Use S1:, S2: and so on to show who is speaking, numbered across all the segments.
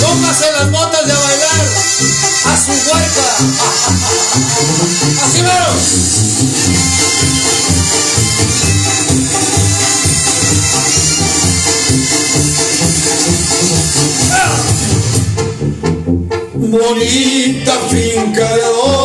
S1: Póngase las botas de bailar a su huerta. Así veo. Bonita finca de adobe,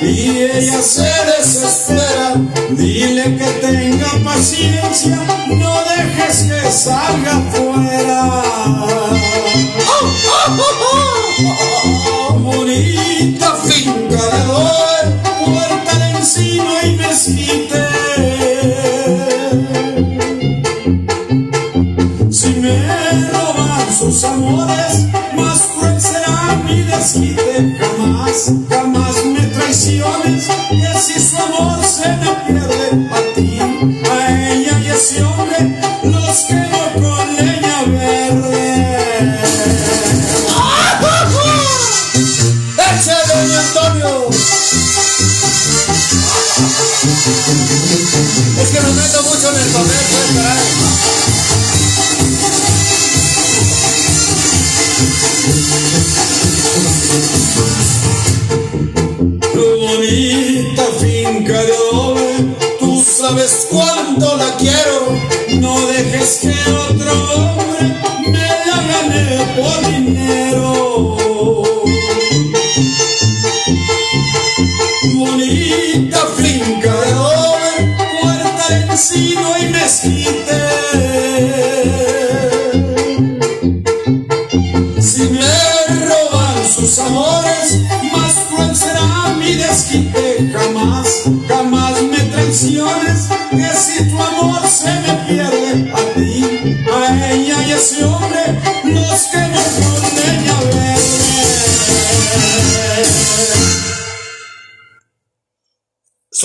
S1: y ella se desespera, dile que tenga paciencia, no dejes que salga fuera.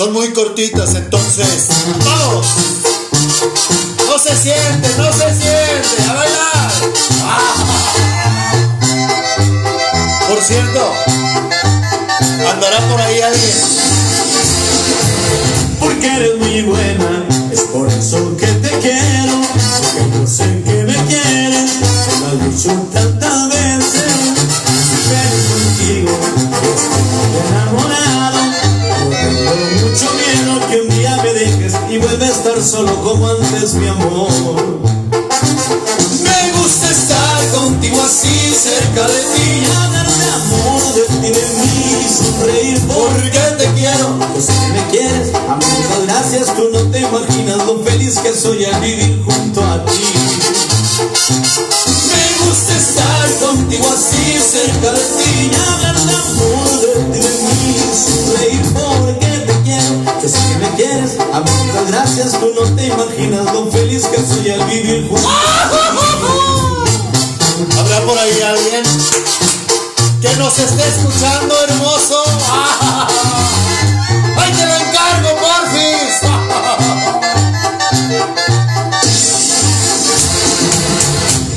S1: Son muy cortitas, entonces. ¡Vamos! No se siente, no se siente. A bailar. Por cierto, andará por ahí alguien.
S2: Como antes
S1: nos esté escuchando, hermoso? ¡Ay, te lo encargo, porfis!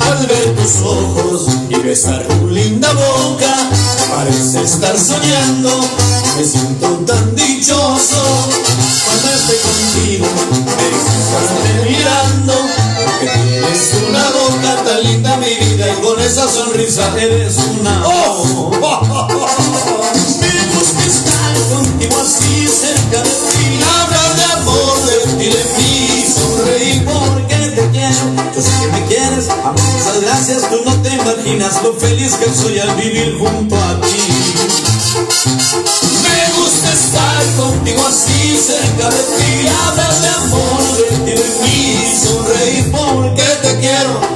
S2: Al ver tus ojos y besar tu linda boca, parece estar soñando, me siento tan dichoso. Cuando estoy contigo, me estás mirando, esa sonrisa eres una
S1: ¡Oh!
S2: Me gusta estar contigo así cerca de ti,
S1: Hablar de amor, de ti, de mí,
S2: sonreír porque te quiero. Yo sé que me quieres, amor, muchas gracias. Tú no te imaginas lo feliz que soy al vivir junto a ti.
S1: Me gusta estar contigo así cerca de ti.
S2: Hablar de amor, de ti, de mí, sonreír porque te quiero.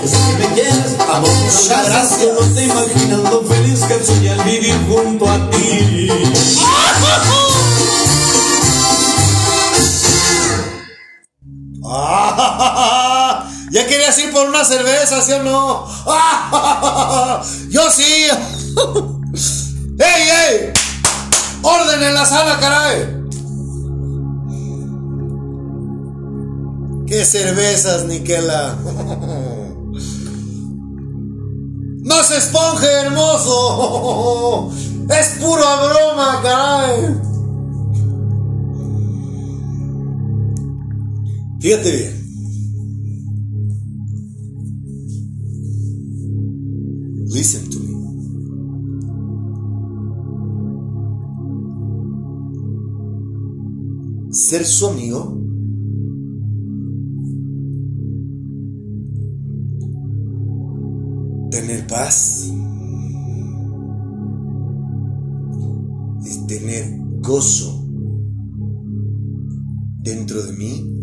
S2: Muchas gracias. Tú no te imaginas lo feliz que soy al vivir junto a ti.
S1: Ah, Ya querías ir por una cerveza, ¿sí o no? Ah, Yo sí. ¡Ey, ey! ¡Orden en la sala, caray! ¿Qué cervezas, Niquela?
S3: No se esponje, hermoso. Es pura broma, caray. Fíjate bien. Listen to me. Ser su amigo paz, es tener gozo dentro de mí.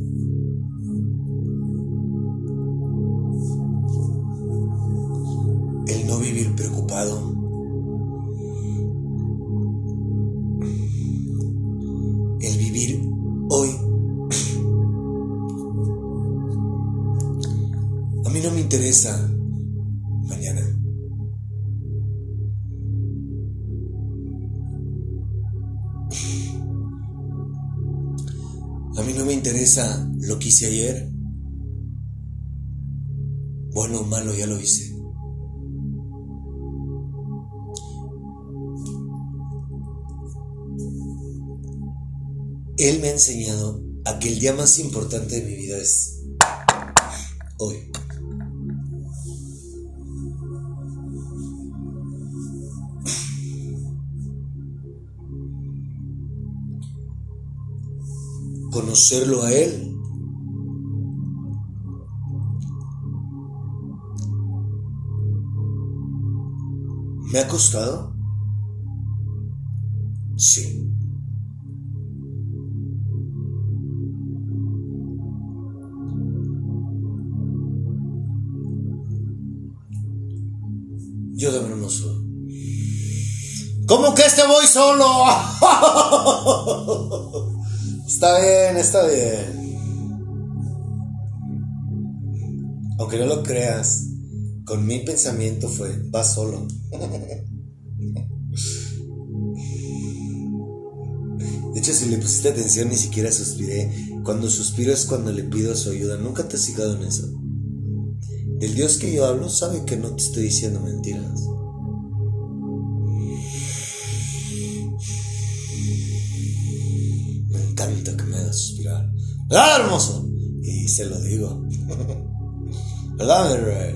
S3: Él me ha enseñado a que el día más importante de mi vida es hoy. conocerlo a Él. ¿Me ha costado? Sí. Yo también no soy. ¿Cómo que este voy solo? Está bien, está bien. Aunque no lo creas, con mi pensamiento fue, va solo. De hecho, si le pusiste atención, ni siquiera suspiré. Cuando suspiro es cuando le pido su ayuda. Nunca te has fijado en eso. El Dios que yo hablo sabe que no te estoy diciendo mentiras. Me encanta que me hagas suspirar. ¿Verdad, hermoso? Y se lo digo. ¿Verdad, mi rey?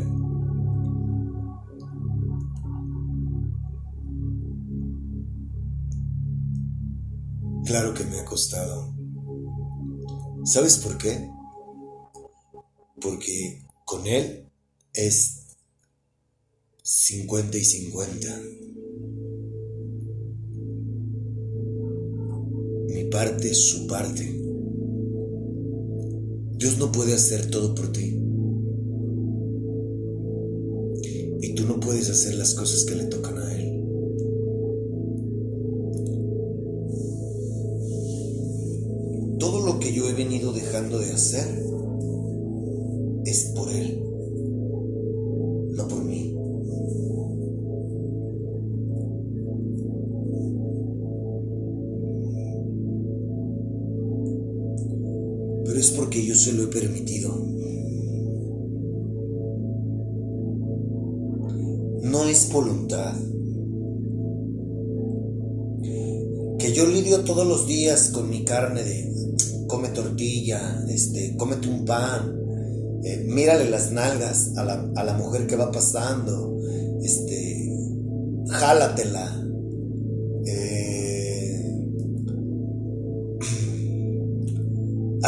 S3: Claro que me ha costado. ¿Sabes por qué? Porque con él es 50 y 50. Mi parte su parte. Dios no puede hacer todo por ti. Y tú no puedes hacer las cosas que le tocan a Él. Todo lo que yo he venido dejando de hacer se lo he permitido. No es voluntad. Que yo lidio todos los días con mi carne de come tortilla, este, cómete un pan, eh, mírale las nalgas a la, a la mujer que va pasando, este, jálatela.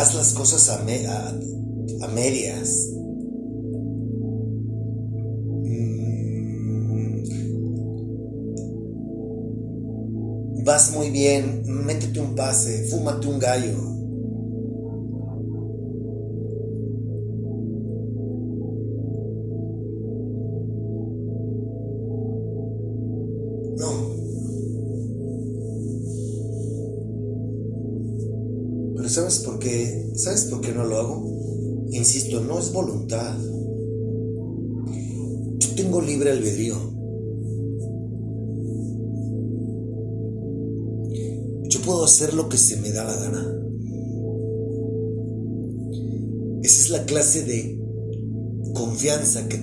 S3: Haz las cosas a, me- a- a medias. Mm. Vas muy bien, métete un pase, fúmate un gallo.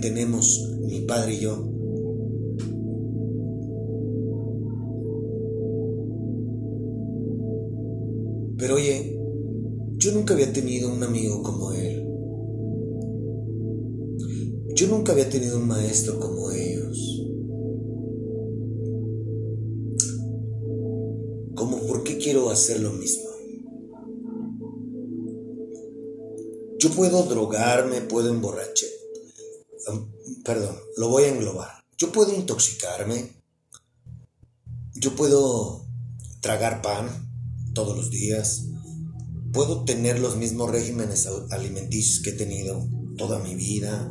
S3: Tenemos mi padre y yo. Pero oye, yo nunca había tenido un amigo como él. Yo nunca había tenido un maestro como ellos. ¿Cómo por qué quiero hacer lo mismo? Yo puedo drogarme, puedo emborrachar. Perdón, lo voy a englobar. Yo puedo intoxicarme. Yo puedo tragar pan todos los días. Puedo tener los mismos regímenes alimenticios que he tenido toda mi vida.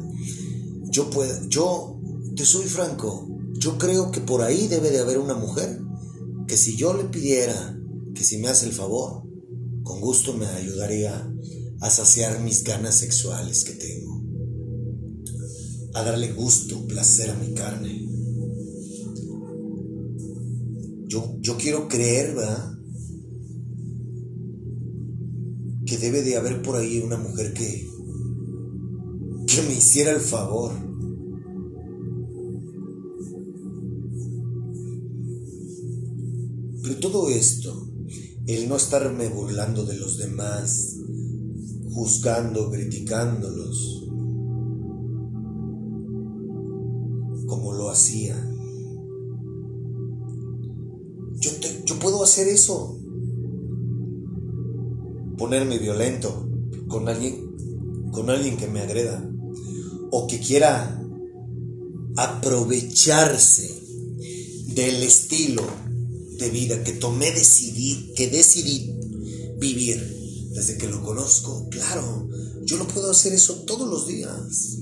S3: Yo puedo, yo te soy franco, yo creo que por ahí debe de haber una mujer que si yo le pidiera que si me hace el favor, con gusto me ayudaría a saciar mis ganas sexuales que tengo, a darle gusto, placer a mi carne. Yo, yo quiero creer, ¿verdad? Que debe de haber por ahí una mujer que, que me hiciera el favor. Pero todo esto, el no estarme burlando de los demás, juzgando, criticándolos, Yo, yo puedo hacer eso, ponerme violento con alguien, con alguien que me agreda. O que quiera aprovecharse del estilo de vida que tomé decidir, que decidí vivir. Desde que lo conozco, claro, yo no puedo hacer eso todos los días.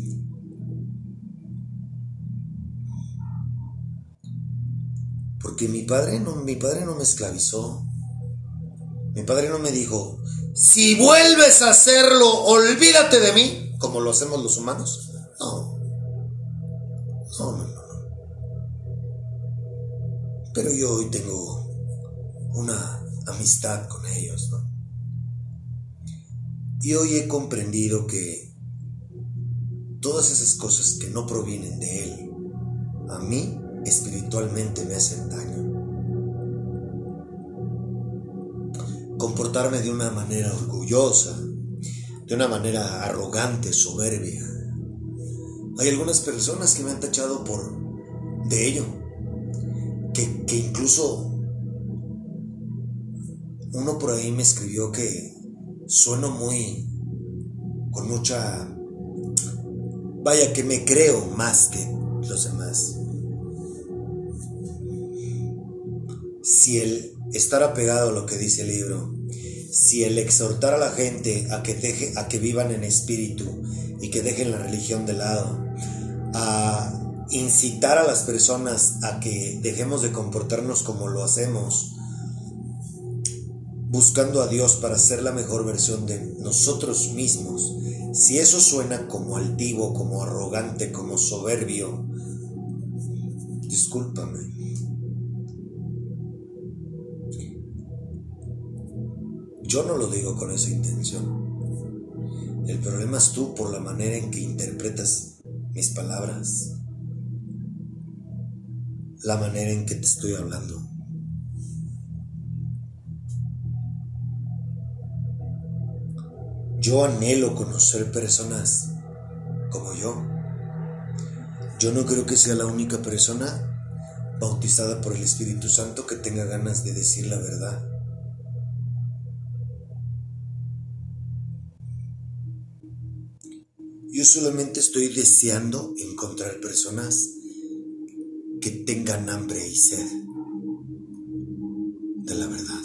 S3: Porque mi padre no, mi padre no me esclavizó. Mi padre no me dijo, si vuelves a hacerlo, olvídate de mí, como lo hacemos los humanos. No. No, no, no. Pero yo hoy tengo una amistad con ellos, ¿no? Y hoy he comprendido que todas esas cosas que no provienen de Él, a mí espiritualmente me hacen daño. Comportarme de una manera orgullosa, de una manera arrogante, soberbia, hay algunas personas que me han tachado por de ello. Que, que incluso uno por ahí me escribió que sueno muy con mucha vaya que me creo más que los demás. Si el estar apegado a lo que dice el libro, si el exhortar a la gente a que deje a que vivan en espíritu y que dejen la religión de lado, a incitar a las personas a que dejemos de comportarnos como lo hacemos, buscando a Dios para ser la mejor versión de nosotros mismos, si eso suena como altivo, como arrogante, como soberbio, discúlpame. Yo no lo digo con esa intención. El problema es tú por la manera en que interpretas mis palabras, la manera en que te estoy hablando. Yo anhelo conocer personas como yo. Yo no creo que sea la única persona bautizada por el Espíritu Santo que tenga ganas de decir la verdad. Yo solamente estoy deseando encontrar personas que tengan hambre y sed de la verdad.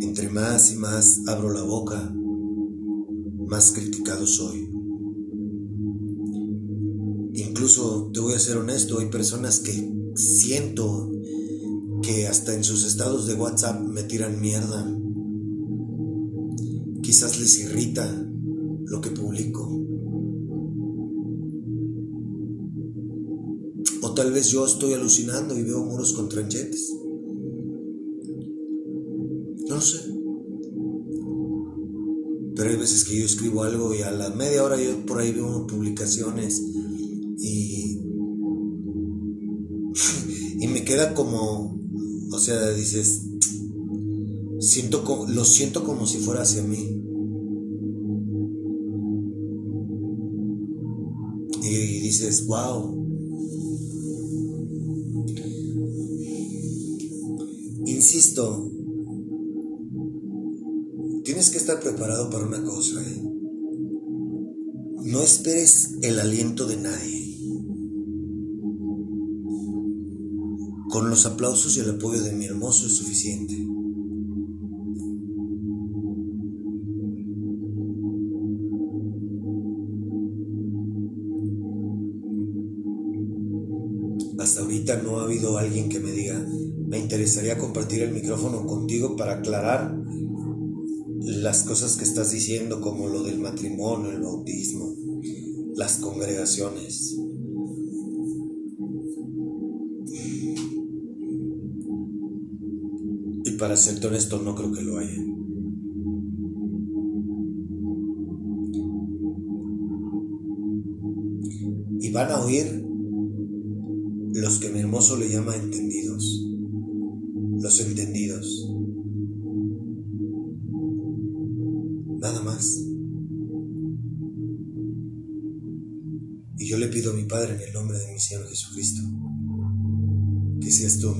S3: Entre más y más abro la boca, más criticado soy. Incluso te voy a ser honesto, hay personas que siento que hasta en sus estados de WhatsApp me tiran mierda quizás les irrita lo que publico. O tal vez yo estoy alucinando y veo muros con tranchetes. No sé. pero hay veces que yo escribo algo y a la media hora yo por ahí veo publicaciones y, y me queda como, o sea, dices, siento, lo siento como si fuera hacia mí. Dices, wow. Insisto, tienes que estar preparado para una cosa. ¿eh? No esperes el aliento de nadie. Con los aplausos y el apoyo de mi hermoso es suficiente. Alguien que me diga, me interesaría compartir el micrófono contigo para aclarar las cosas que estás diciendo, como lo del matrimonio, el bautismo, las congregaciones. Y para ser honesto, no creo que lo haya. Y van a oír los que mi hermoso le llama entendidos, los entendidos. nada más. Y yo le pido a mi Padre en el nombre de mi Señor Jesucristo, que seas tú.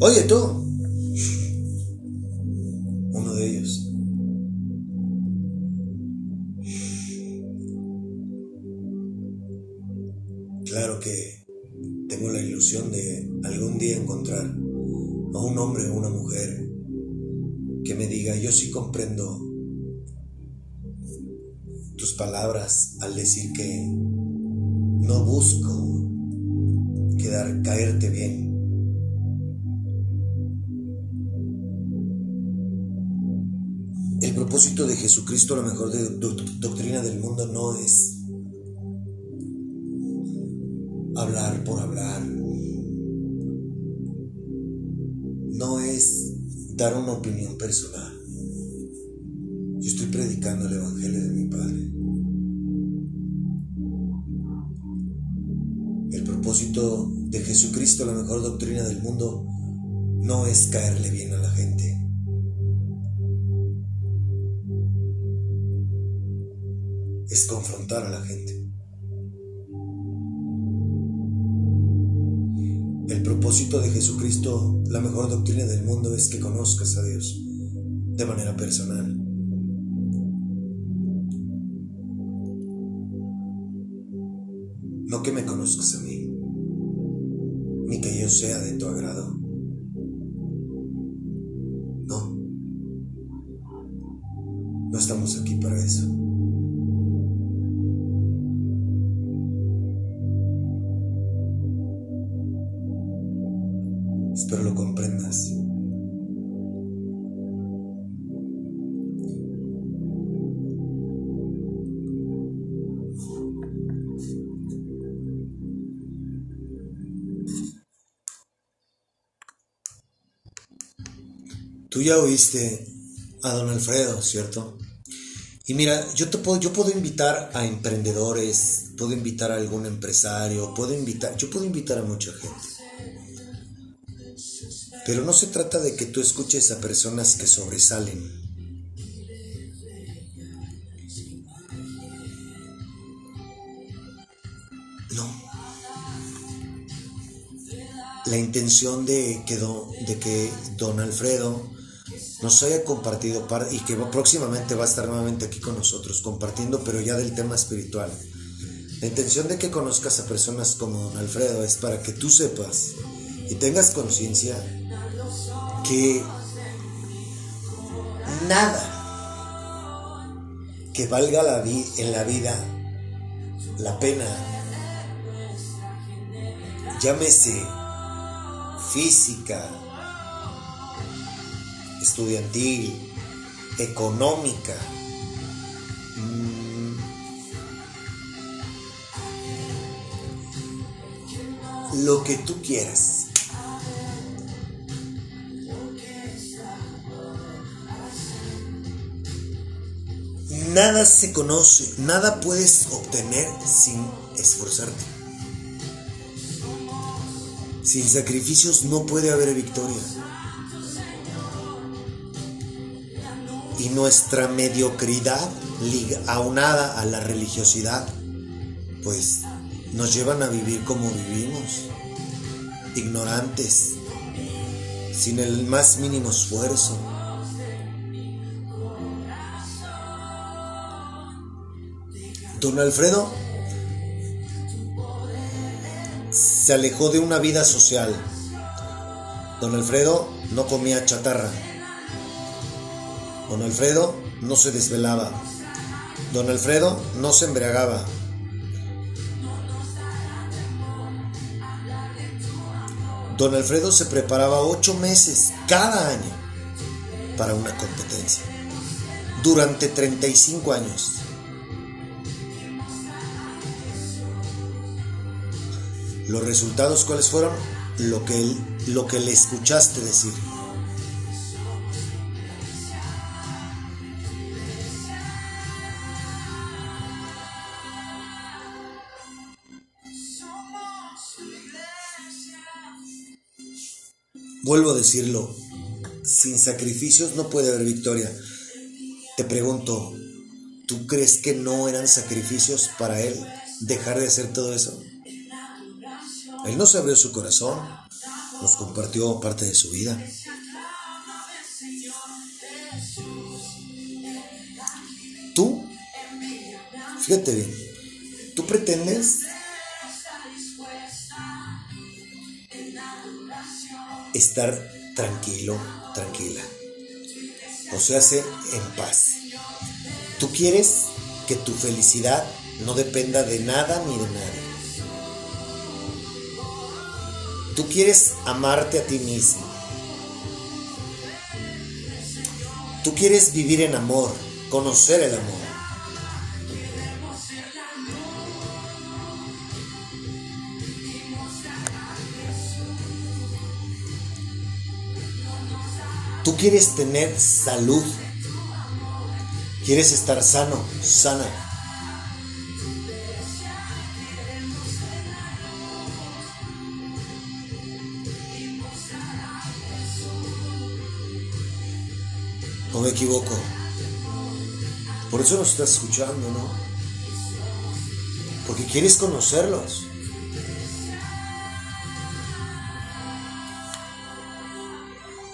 S3: Oye tú, Jesucristo, la mejor doctrina del mundo, no es hablar por hablar. No es dar una opinión personal. Yo estoy predicando el Evangelio de mi Padre. El propósito de Jesucristo, la mejor doctrina del mundo, no es caerle bien a la gente. A la gente. El propósito de Jesucristo, la mejor doctrina del mundo, es que conozcas a Dios de manera personal. No que me conozcas a mí, ni que yo sea de tu agrado. No. No estamos aquí para eso. Tú ya oíste a don Alfredo, ¿cierto? Y mira, yo, te puedo, yo puedo invitar a emprendedores, puedo invitar a algún empresario, puedo invitar, yo puedo invitar a mucha gente. Pero no se trata de que tú escuches a personas que sobresalen. No. La intención de que, de que don Alfredo nos haya compartido y que próximamente va a estar nuevamente aquí con nosotros compartiendo, pero ya del tema espiritual. La intención de que conozcas a personas como don Alfredo es para que tú sepas y tengas conciencia que nada que valga la en la vida la pena, llámese física, estudiantil, económica, mm, lo que tú quieras. nada se conoce, nada puedes obtener sin esforzarte. Sin sacrificios no puede haber victoria. Nuestra mediocridad, aunada a la religiosidad, pues nos llevan a vivir como vivimos, ignorantes, sin el más mínimo esfuerzo. Don Alfredo se alejó de una vida social. Don Alfredo no comía chatarra. Don Alfredo no se desvelaba. Don Alfredo no se embriagaba. Don Alfredo se preparaba ocho meses cada año para una competencia. Durante 35 años. Los resultados, ¿cuáles fueron? Lo que, lo que le escuchaste decir. Vuelvo a decirlo, sin sacrificios no puede haber victoria. Te pregunto, ¿tú crees que no eran sacrificios para él dejar de hacer todo eso? Él nos abrió su corazón, nos compartió parte de su vida. Tú, fíjate bien, tú pretendes estar tranquilo, tranquila. O sea, hace en paz. Tú quieres que tu felicidad no dependa de nada ni de nadie. Tú quieres amarte a ti mismo. Tú quieres vivir en amor, conocer el amor. Tú quieres tener salud. Quieres estar sano, sana. ¿O me equivoco? Por eso nos estás escuchando, ¿no? Porque quieres conocerlos.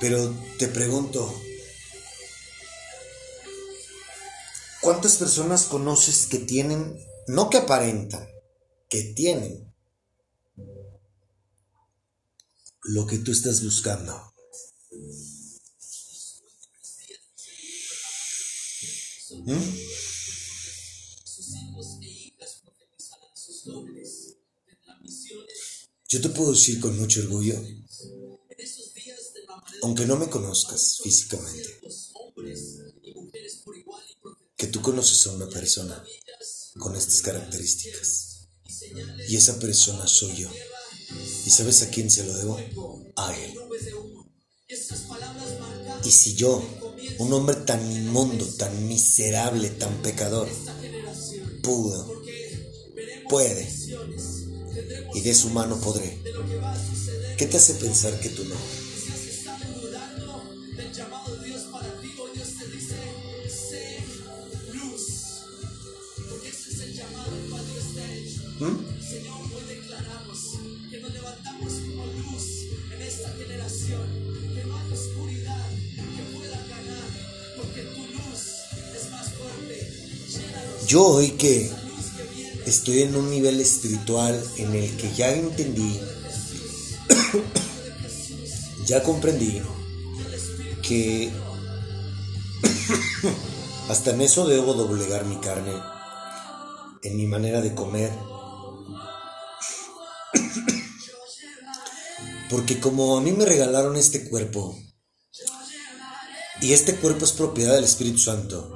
S3: Pero te pregunto, ¿cuántas personas conoces que tienen, no que aparentan, que tienen lo que tú estás buscando? ¿Mm? Yo te puedo decir con mucho orgullo aunque no me conozcas físicamente, que tú conoces a una persona con estas características. Y esa persona soy yo. ¿Y sabes a quién se lo debo? A él. Y si yo, un hombre tan inmundo, tan miserable, tan pecador, pudo, puede, y de su mano podré, ¿qué te hace pensar que tú no? Señor, hoy declaramos que nos levantamos como luz en esta generación, que no hay oscuridad que pueda ganar, porque tu luz es más fuerte. Yo hoy que estoy en un nivel espiritual en el que ya entendí, ya comprendí que hasta en eso debo doblegar mi carne, en mi manera de comer, Porque como a mí me regalaron este cuerpo, y este cuerpo es propiedad del Espíritu Santo,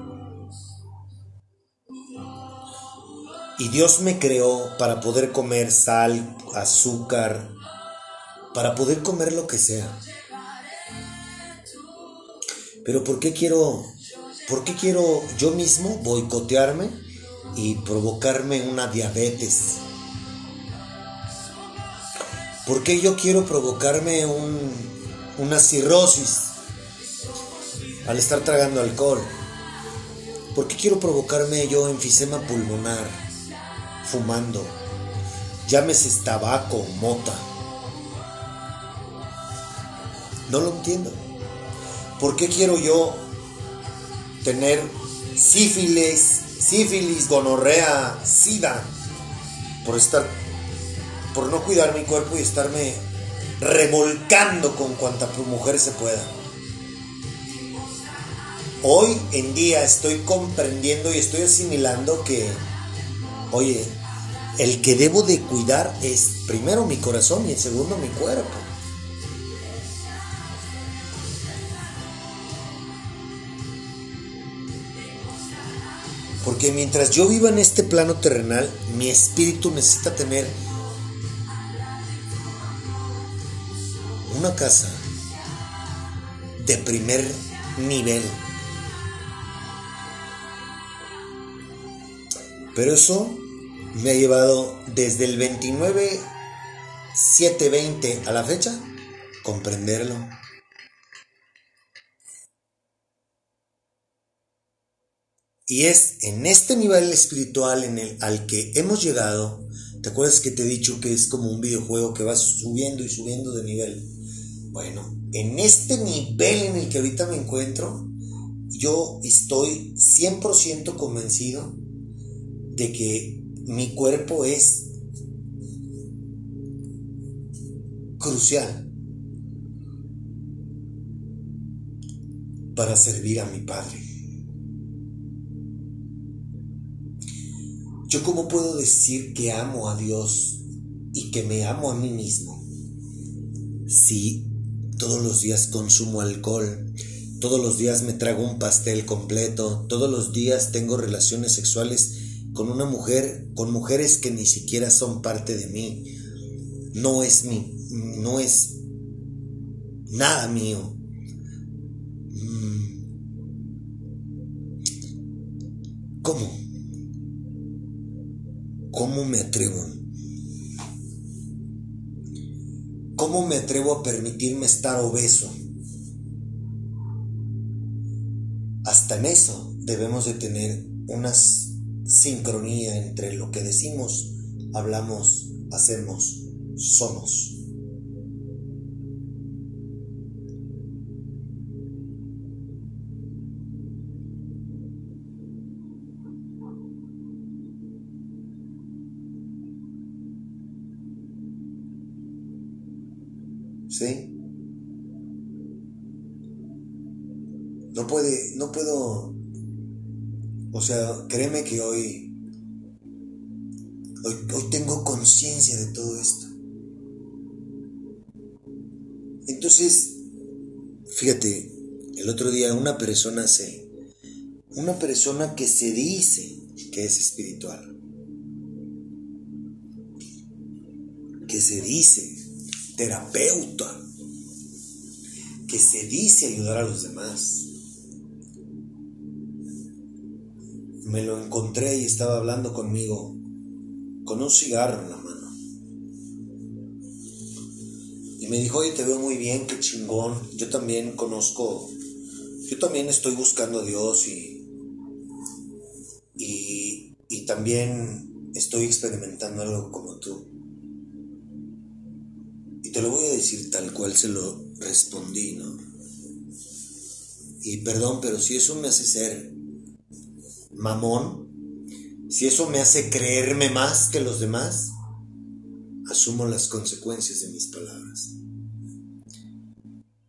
S3: y Dios me creó para poder comer sal, azúcar, para poder comer lo que sea. Pero ¿por qué quiero, ¿Por qué quiero yo mismo boicotearme y provocarme una diabetes? ¿Por qué yo quiero provocarme una cirrosis al estar tragando alcohol? ¿Por qué quiero provocarme yo enfisema pulmonar fumando? Llámese tabaco, mota. No lo entiendo. ¿Por qué quiero yo tener sífilis, sífilis, gonorrea, sida? Por estar, por no cuidar mi cuerpo y estarme revolcando con cuanta mujer se pueda. Hoy en día estoy comprendiendo y estoy asimilando que, oye, el que debo de cuidar es primero mi corazón y en segundo mi cuerpo. Porque mientras yo viva en este plano terrenal, mi espíritu necesita tener una casa de primer nivel. Pero eso me ha llevado desde el 29 720 a la fecha comprenderlo. Y es en este nivel espiritual en el, al que hemos llegado. ¿Te acuerdas que te he dicho que es como un videojuego que va subiendo y subiendo de nivel? Bueno, en este nivel en el que ahorita me encuentro, yo estoy 100% convencido de que mi cuerpo es crucial para servir a mi Padre. Yo cómo puedo decir que amo a Dios y que me amo a mí mismo si todos los días consumo alcohol, todos los días me trago un pastel completo, todos los días tengo relaciones sexuales con una mujer, con mujeres que ni siquiera son parte de mí. No es mi, no es nada mío. Mm. ¿Cómo? ¿Cómo me atrevo? ¿Cómo me atrevo a permitirme estar obeso? Hasta en eso debemos de tener unas sincronía entre lo que decimos, hablamos, hacemos, somos. Sea, créeme que hoy, hoy, tengo conciencia de todo esto. Entonces, fíjate, el otro día una persona se, una persona que se dice que es espiritual, que se dice terapeuta, que se dice ayudar a los demás, me lo encontré y estaba hablando conmigo con un cigarro en la mano. Y me dijo, oye, te veo muy bien, qué chingón. Yo también conozco, yo también estoy buscando a Dios y, y, y también estoy experimentando algo como tú. Y te lo voy a decir tal cual se lo respondí, ¿no? Y perdón, pero si eso me hace ser mamón, si eso me hace creerme más que los demás, asumo las consecuencias de mis palabras.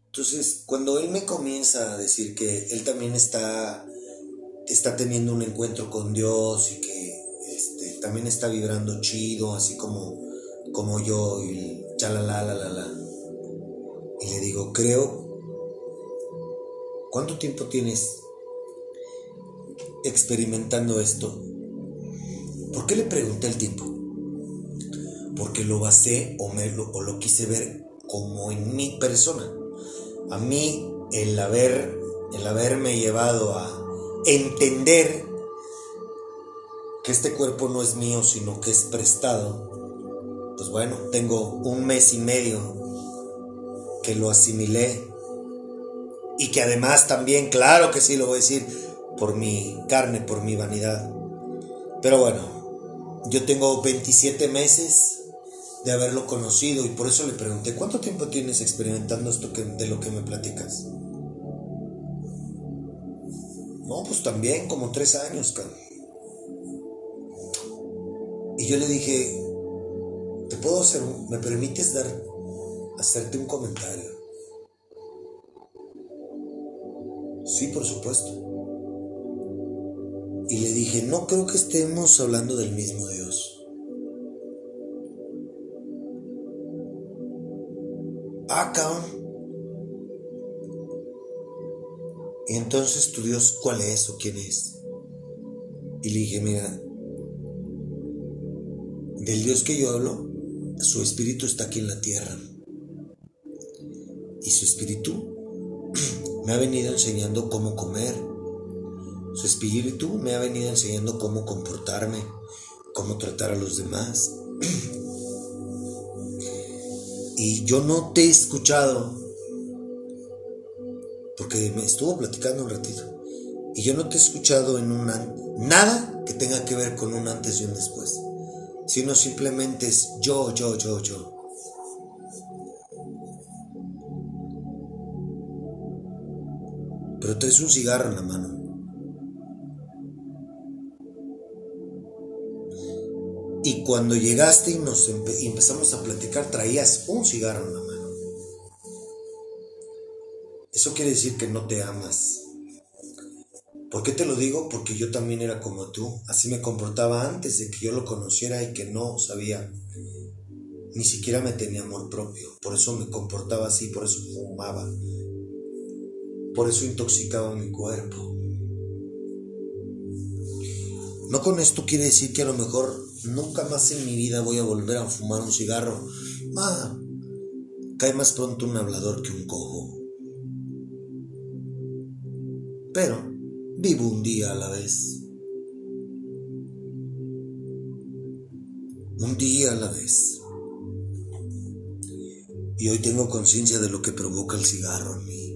S3: Entonces, cuando él me comienza a decir que él también está, está teniendo un encuentro con Dios y que este, también está vibrando chido, así como, como yo, y chalala, la, la, la. Y le digo, creo, ¿cuánto tiempo tienes experimentando esto. ¿Por qué le pregunté el tiempo? Porque lo basé o, me, lo, o lo quise ver como en mi persona. A mí el haber el haberme llevado a, entender que este cuerpo no es mío, sino que es prestado, pues bueno, tengo un mes y medio que lo asimilé y que además también, claro que sí, lo voy a decir, por mi carne, por mi vanidad. Pero bueno, yo tengo 27 meses de haberlo conocido y por eso le pregunté, ¿cuánto tiempo tienes experimentando esto de lo que me platicas? No, pues también como tres años, cabrón. Y yo le dije, ¿te puedo hacer, me permites dar, hacerte un comentario? Sí, por supuesto. Y le dije, no creo que estemos hablando del mismo Dios. Ah, cabrón. Y entonces tu Dios, ¿cuál es o quién es? Y le dije, mira, del Dios que yo hablo, su espíritu está aquí en la tierra. Y su espíritu me ha venido enseñando cómo comer. Su espíritu me ha venido enseñando cómo comportarme, cómo tratar a los demás. Y yo no te he escuchado, porque me estuvo platicando un ratito, y yo no te he escuchado en un nada que tenga que ver con un antes y un después sino simplemente es yo, yo, yo, yo. Pero traes un cigarro en la mano. Y cuando llegaste y nos empezamos a platicar, traías un cigarro en la mano. Eso quiere decir que no te amas. ¿Por qué te lo digo? Porque yo también era como tú. Así me comportaba antes de que yo lo conociera y que no sabía. Ni siquiera me tenía amor propio. Por eso me comportaba así, por eso fumaba. Por eso intoxicaba mi cuerpo. No con esto quiere decir que a lo mejor nunca más en mi vida voy a volver a fumar un cigarro. Ah, cae más pronto un hablador que un cojo. Pero Vivo un día a la vez. Un día a la vez. Y hoy tengo conciencia de lo que provoca el cigarro en mí.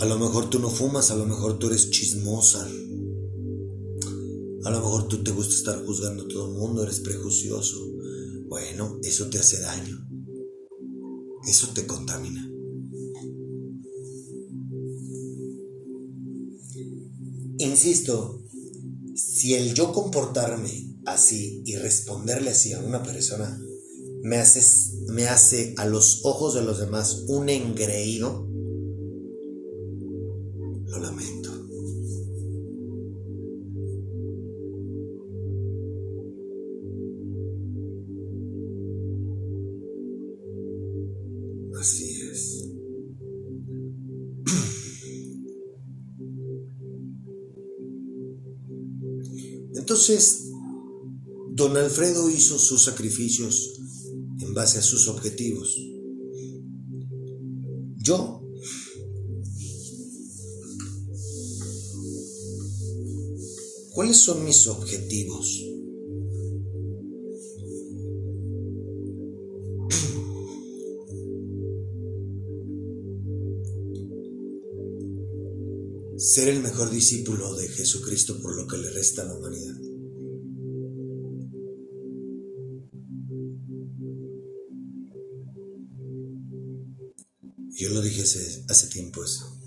S3: A lo mejor tú no fumas, a lo mejor tú eres chismosa. A lo mejor tú te gusta estar juzgando a todo el mundo, eres prejuicioso. Bueno, eso te hace daño. Eso te contamina. Insisto, si el yo comportarme así y responderle así a una persona me hace, me hace a los ojos de los demás un engreído, lo lamento. Entonces, don Alfredo hizo sus sacrificios en base a sus objetivos. Yo ¿Cuáles son mis objetivos? Ser el mejor discípulo de Jesucristo por lo que le resta a la humanidad. Yo lo dije hace, tiempo eso.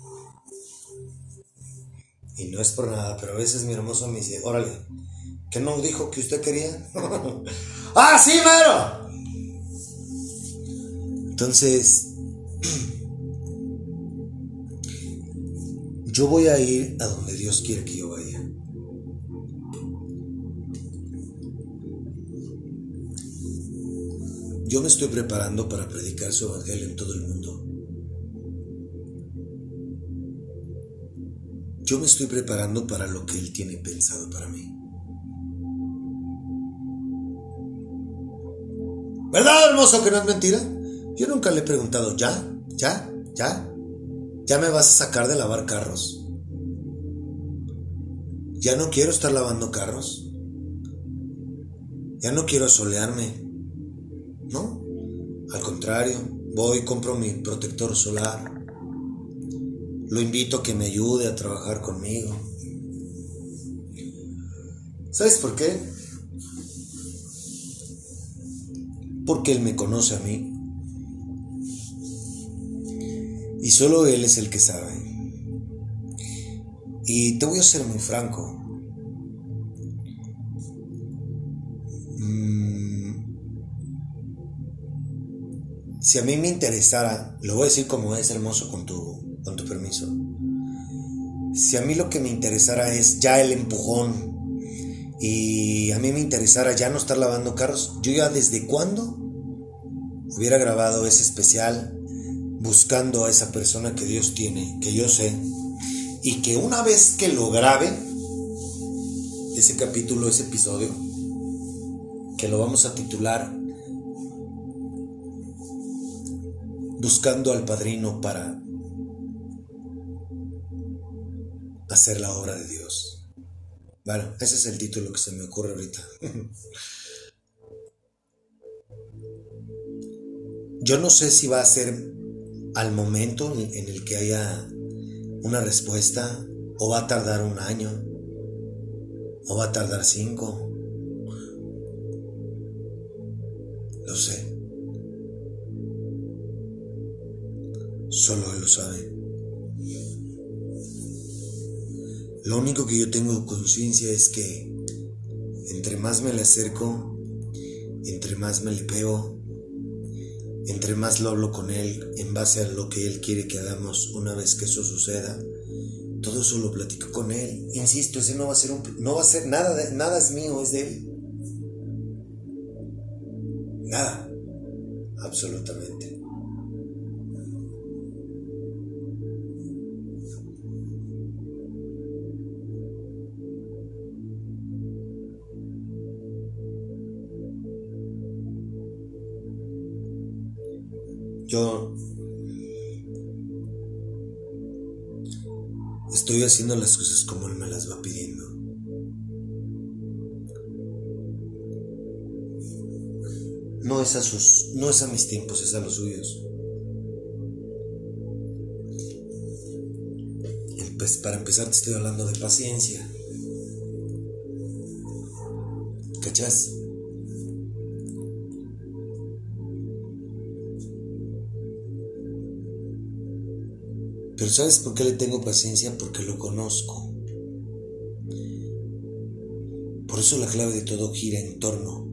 S3: Y no es por nada, pero a veces mi hermoso me dice, órale, ¿qué no dijo que usted quería? ¡Ah, sí, mero! Entonces, yo voy a ir a donde Dios quiere que yo vaya. Yo me estoy preparando para predicar su evangelio en todo el mundo. Yo me estoy preparando para lo que Él tiene pensado para mí. ¿Verdad, hermoso, que no es mentira? Yo nunca le he preguntado, ¿ya? ¿Ya? ¿Ya? Ya me vas a sacar de lavar carros. Ya no quiero estar lavando carros. Ya no quiero solearme. ¿No? Al contrario, voy compro mi protector solar. Lo invito a que me ayude a trabajar conmigo. ¿Sabes por qué? Porque Él me conoce a mí. Y solo Él es el que sabe. Y te voy a ser muy franco. Mm, si a mí me interesara, lo voy a decir como es hermoso con tu, con tu permiso. Si a mí lo que me interesara es ya el empujón y a mí me interesara ya no estar lavando carros, yo ya desde cuándo hubiera grabado ese especial buscando a esa persona que Dios tiene, que yo sé, y que una vez que lo grabe, ese capítulo, ese episodio, que lo vamos a titular Buscando al Padrino para hacer la obra de Dios. Bueno, ese es el título que se me ocurre ahorita. Yo no sé si va a ser al momento en el que haya una respuesta o va a tardar un año o va a tardar cinco. Lo sé. Solo Él lo sabe. Lo único que yo tengo conciencia es que entre más me le acerco, entre más me le pego, entre más lo hablo con Él en base a lo que Él quiere que hagamos una vez que eso suceda, todo eso lo platico con Él. Insisto, ese no va a ser un, no va a ser nada, nada es mío, es de Él. Nada, absolutamente. Haciendo las cosas como Él me las va pidiendo. No es a sus, no es a mis tiempos, es a los suyos. Pues para empezar te estoy hablando de paciencia. ¿Cachás? Pero ¿sabes por qué le tengo paciencia? Porque lo conozco. Por eso la clave de todo gira en torno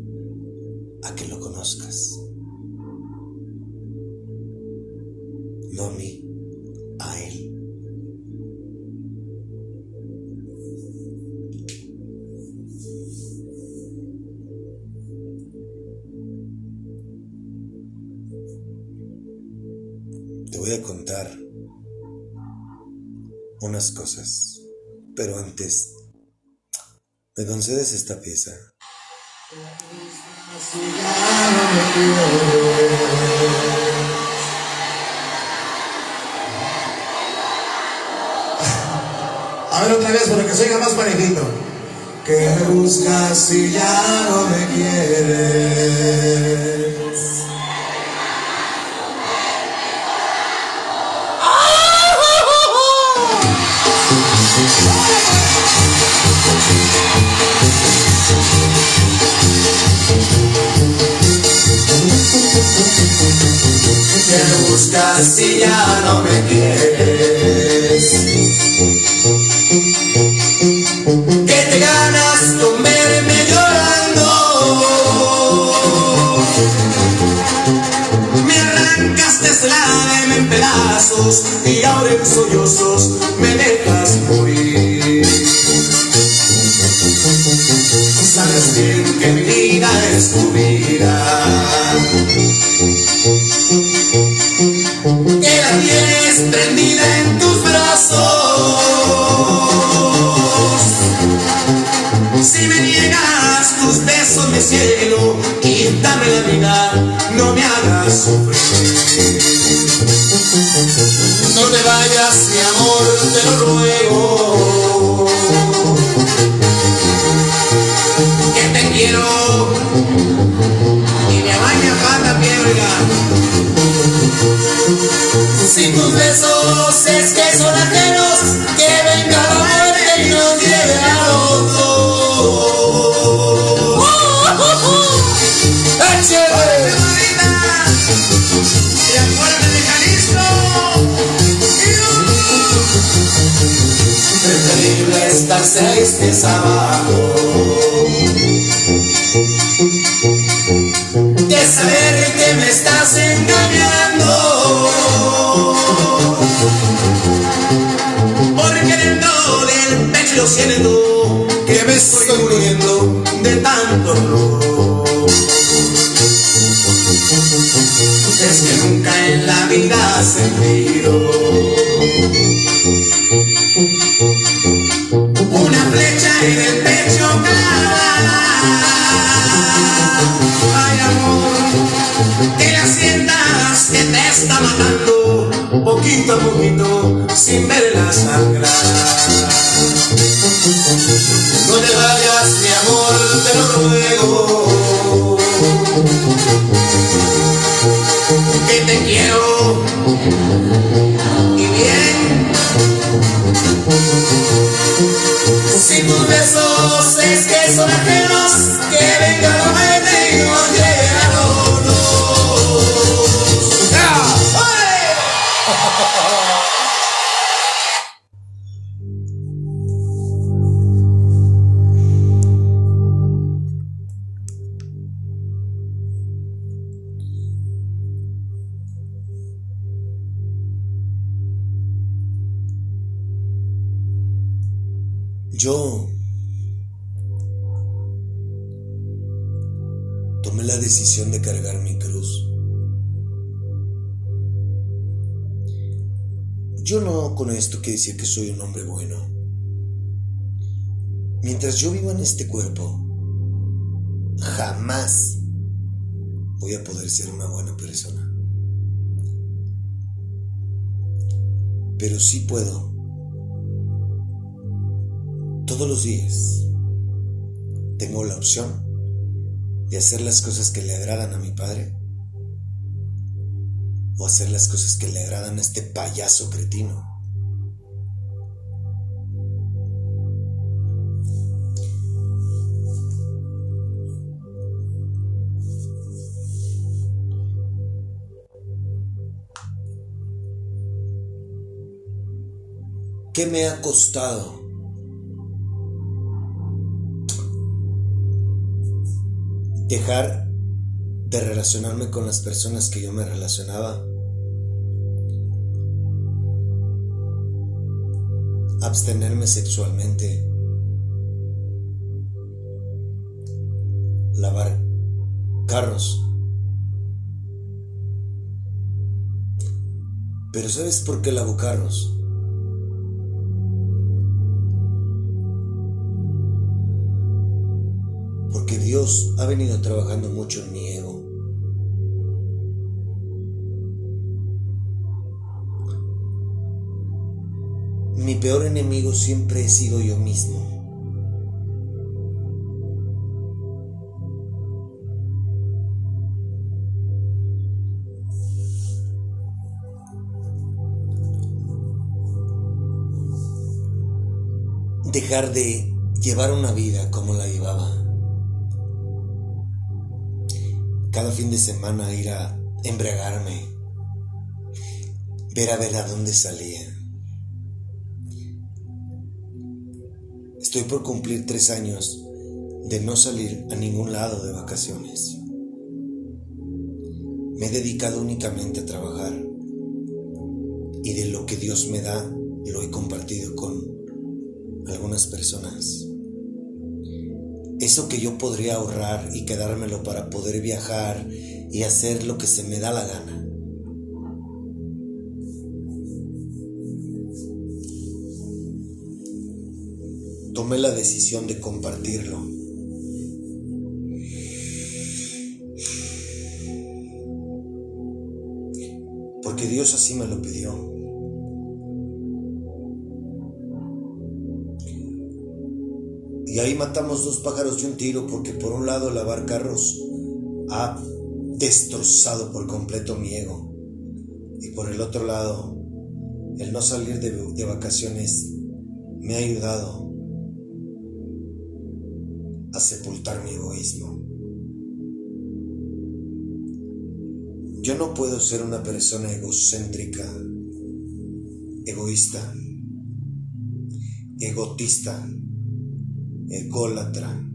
S3: a que lo conozcas. Concedes esta pieza?
S1: A ver otra vez para que oiga más parejito. Que me buscas si ya no me quieres.
S3: Buscas si ya no me quieres? Que te ganas con verme llorando. Me arrancaste el alma en pedazos y ahora en sollozos me dejas morir. Sabes bien que mi vida es tu vida. Te
S4: lo ruego. Dolor
S3: este cuerpo, jamás voy a poder ser una buena persona. Pero sí puedo todos los días tengo la opción de hacer las cosas que le agradan a mi padre o hacer las cosas que le agradan a este payaso cretino. ¿Qué me ha costado? dejar de relacionarme con las personas que yo me relacionaba. Abstenerme sexualmente. Lavar carros. Pero ¿sabes por qué lavo carros? Ha venido trabajando mucho en mi ego. Mi peor enemigo siempre he sido yo mismo. Dejar de llevar una vida como la llevaba. Cada fin de semana ir a embriagarme, ver a ver a dónde salía. Estoy por cumplir tres años de no salir a ningún lado de vacaciones. Me he dedicado únicamente a trabajar y de lo que Dios me da lo he compartido con algunas personas. Eso que yo podría ahorrar y quedármelo para poder viajar y hacer lo que se me da la gana. Tomé la decisión de compartirlo. Porque Dios así me lo pidió. Y ahí matamos dos pájaros de un tiro porque por un lado lavar carros ha destrozado por completo mi ego. Y por el otro lado, el no salir de, de vacaciones me ha ayudado a sepultar mi egoísmo. Yo no puedo ser una persona egocéntrica, egoísta, egotista, ególatra.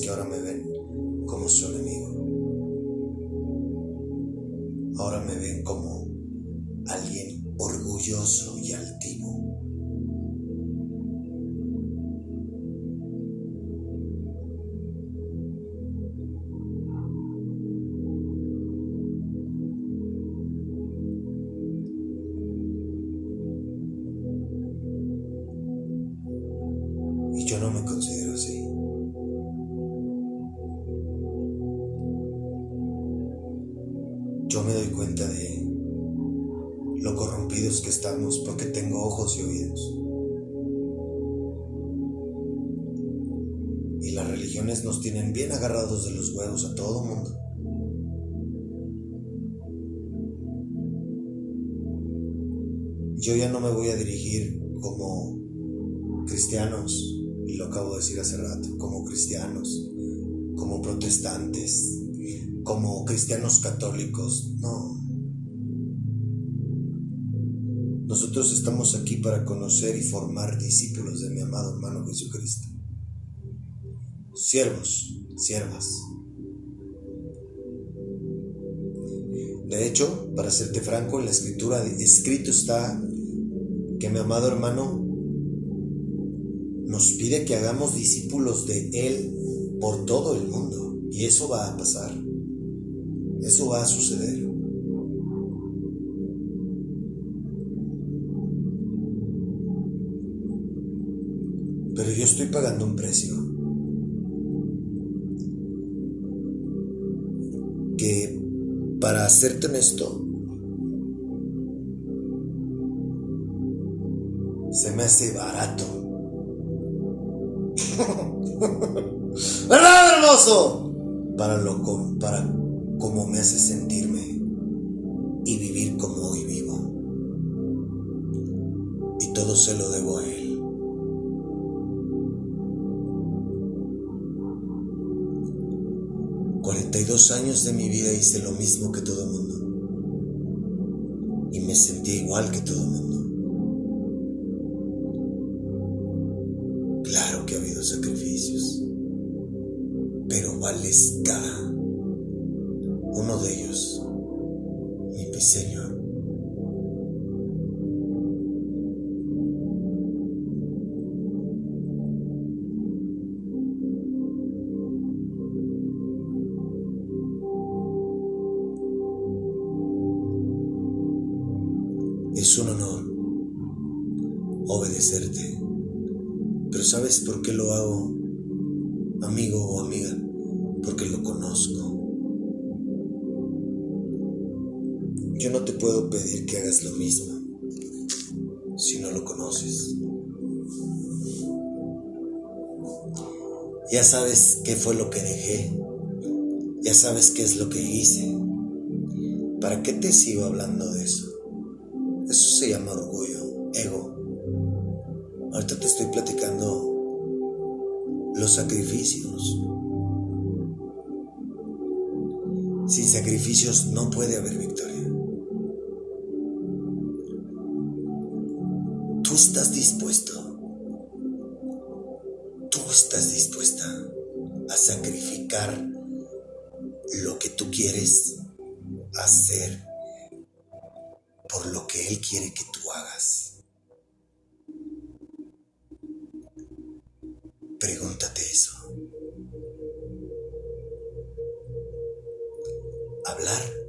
S3: Que ahora me ven como su enemigo. Ahora me ven como alguien orgulloso y altivo. Como cristianos católicos, no. Nosotros estamos aquí para conocer y formar discípulos de mi amado hermano Jesucristo. Siervos, siervas. De hecho, para serte franco, en la escritura escrito está que mi amado hermano nos pide que hagamos discípulos de Él por todo el mundo. Y eso va a pasar. Eso va a suceder. Pero yo estoy pagando un precio. Que, para serte honesto, se me hace barato. ¿Verdad, hermoso? Para lo para cómo me hace sentirme y vivir como hoy vivo. Y todo se lo debo a él. Dos años de mi vida hice lo mismo que todo el mundo. Y me sentí igual que todo el mundo. Pero qué fue lo que dejé. Ya sabes qué es lo que hice. ¿Para qué te sigo hablando de eso? Eso se llama orgullo, ego. Ahorita te estoy platicando los sacrificios. Sin sacrificios no puede haber victoria.
S5: lo que tú quieres hacer por lo que Él quiere que tú hagas. Pregúntate eso. Hablar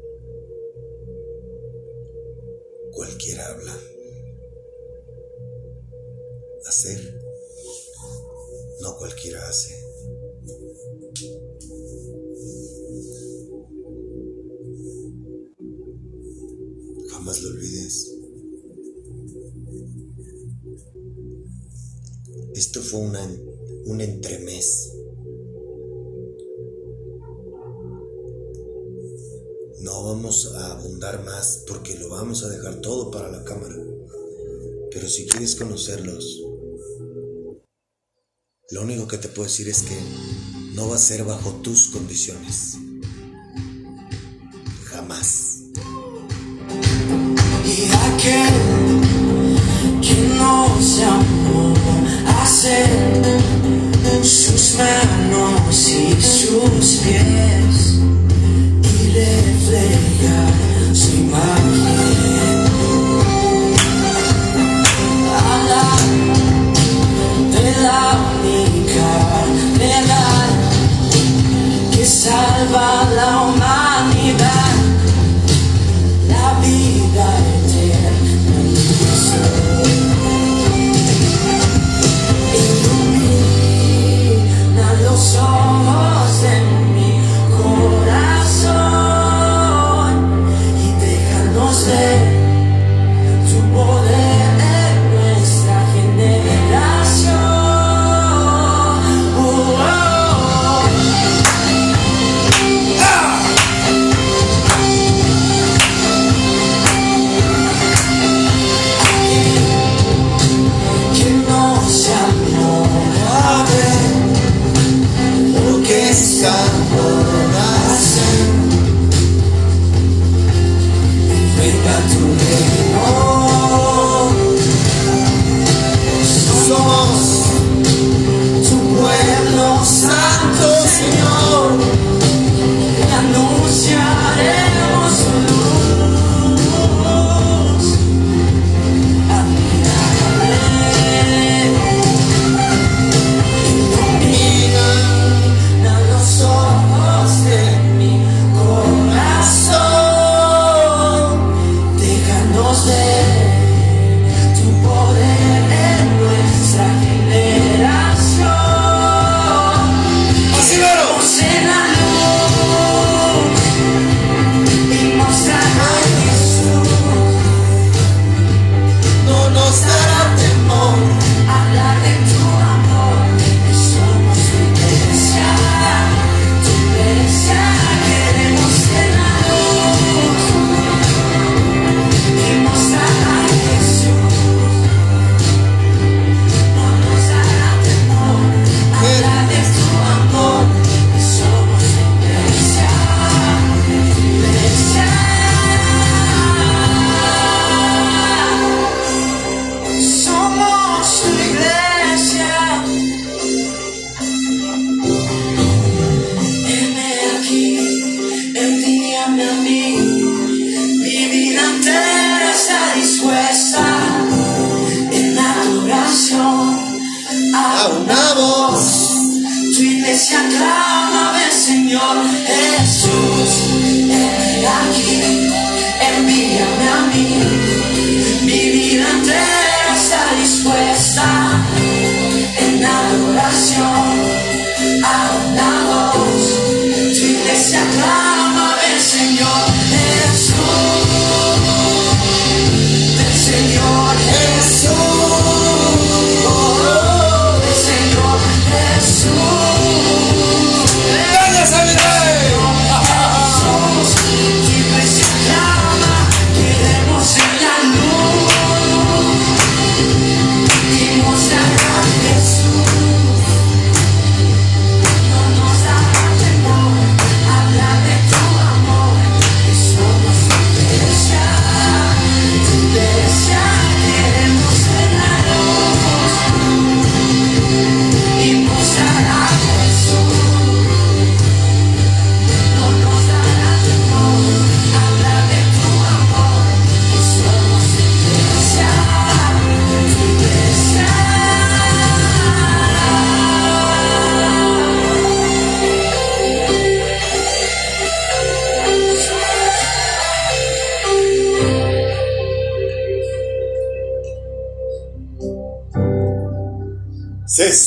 S5: Lo único que te puedo decir es que no va a ser bajo tus condiciones.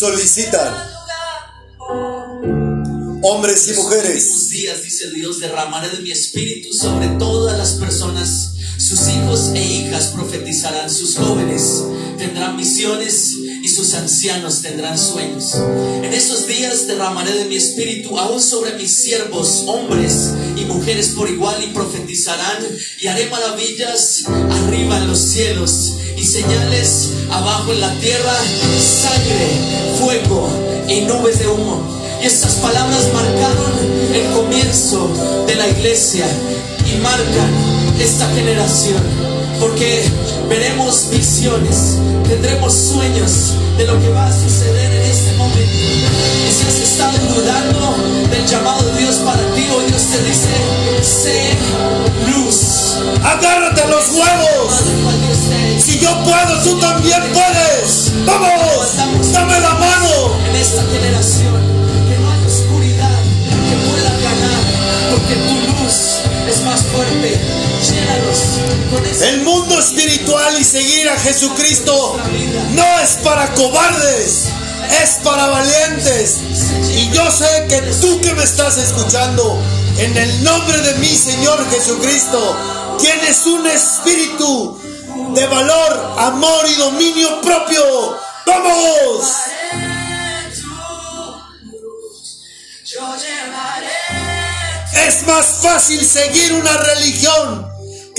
S3: Solicitan hombres y mujeres
S2: últimos días, dice Dios, derramaré de mi espíritu sobre todas las personas. Sus hijos e hijas profetizarán, sus jóvenes tendrán visiones sus ancianos tendrán sueños. En esos días derramaré de mi espíritu aún sobre mis siervos, hombres y mujeres por igual, y profetizarán, y haré maravillas arriba en los cielos y señales abajo en la tierra, sangre, fuego y nubes de humo. Y estas palabras marcaron el comienzo de la iglesia y marcan esta generación. Porque veremos visiones, tendremos sueños de lo que va a suceder en este momento. Y si has estado dudando del llamado de Dios para ti, hoy Dios te dice, sé luz.
S3: agárrate a los huevos. Si yo puedo, tú también puedes. Vamos, dame la mano.
S2: en esta generación. Que no hay oscuridad que pueda ganar, porque tu luz es más fuerte.
S3: El mundo espiritual y seguir a Jesucristo no es para cobardes, es para valientes. Y yo sé que tú que me estás escuchando, en el nombre de mi Señor Jesucristo, tienes un espíritu de valor, amor y dominio propio. ¡Vamos! Es más fácil seguir una religión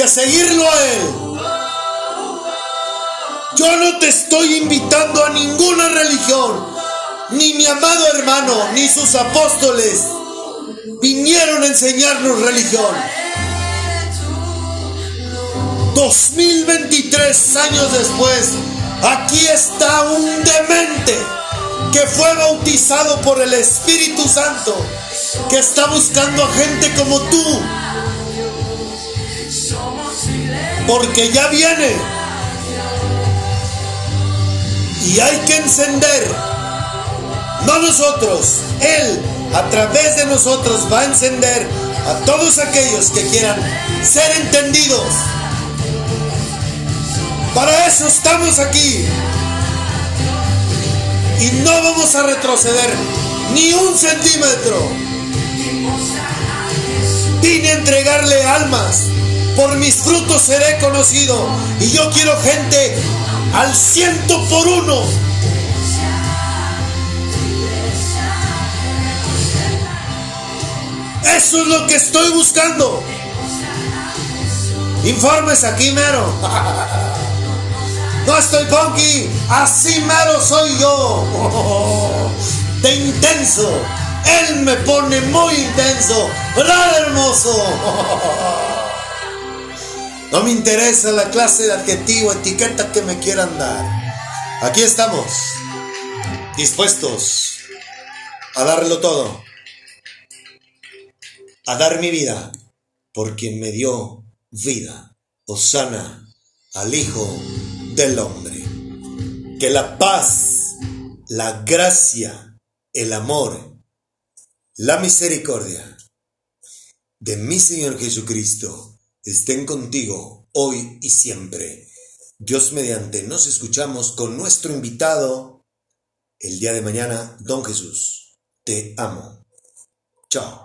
S3: seguirlo a Él. Yo no te estoy invitando a ninguna religión. Ni mi amado hermano, ni sus apóstoles vinieron a enseñarnos religión. 2023 años después, aquí está un demente que fue bautizado por el Espíritu Santo, que está buscando a gente como tú, porque ya viene. Y hay que encender, no nosotros, Él a través de nosotros va a encender a todos aquellos que quieran ser entendidos. Para eso estamos aquí. Y no vamos a retroceder ni un centímetro. Vine a entregarle almas. Por mis frutos seré conocido. Y yo quiero gente al ciento por uno. Eso es lo que estoy buscando. Informes aquí, mero. No estoy punky, así mero soy yo. De intenso. Él me pone muy intenso. ¿Verdad, hermoso? No me interesa la clase de adjetivo, etiqueta que me quieran dar. Aquí estamos, dispuestos a darlo todo. A dar mi vida por quien me dio vida. Osana al Hijo del Hombre. Que la paz, la gracia, el amor, la misericordia de mi Señor Jesucristo estén contigo hoy y siempre. Dios mediante, nos escuchamos con nuestro invitado el día de mañana, Don Jesús. Te amo. Chao.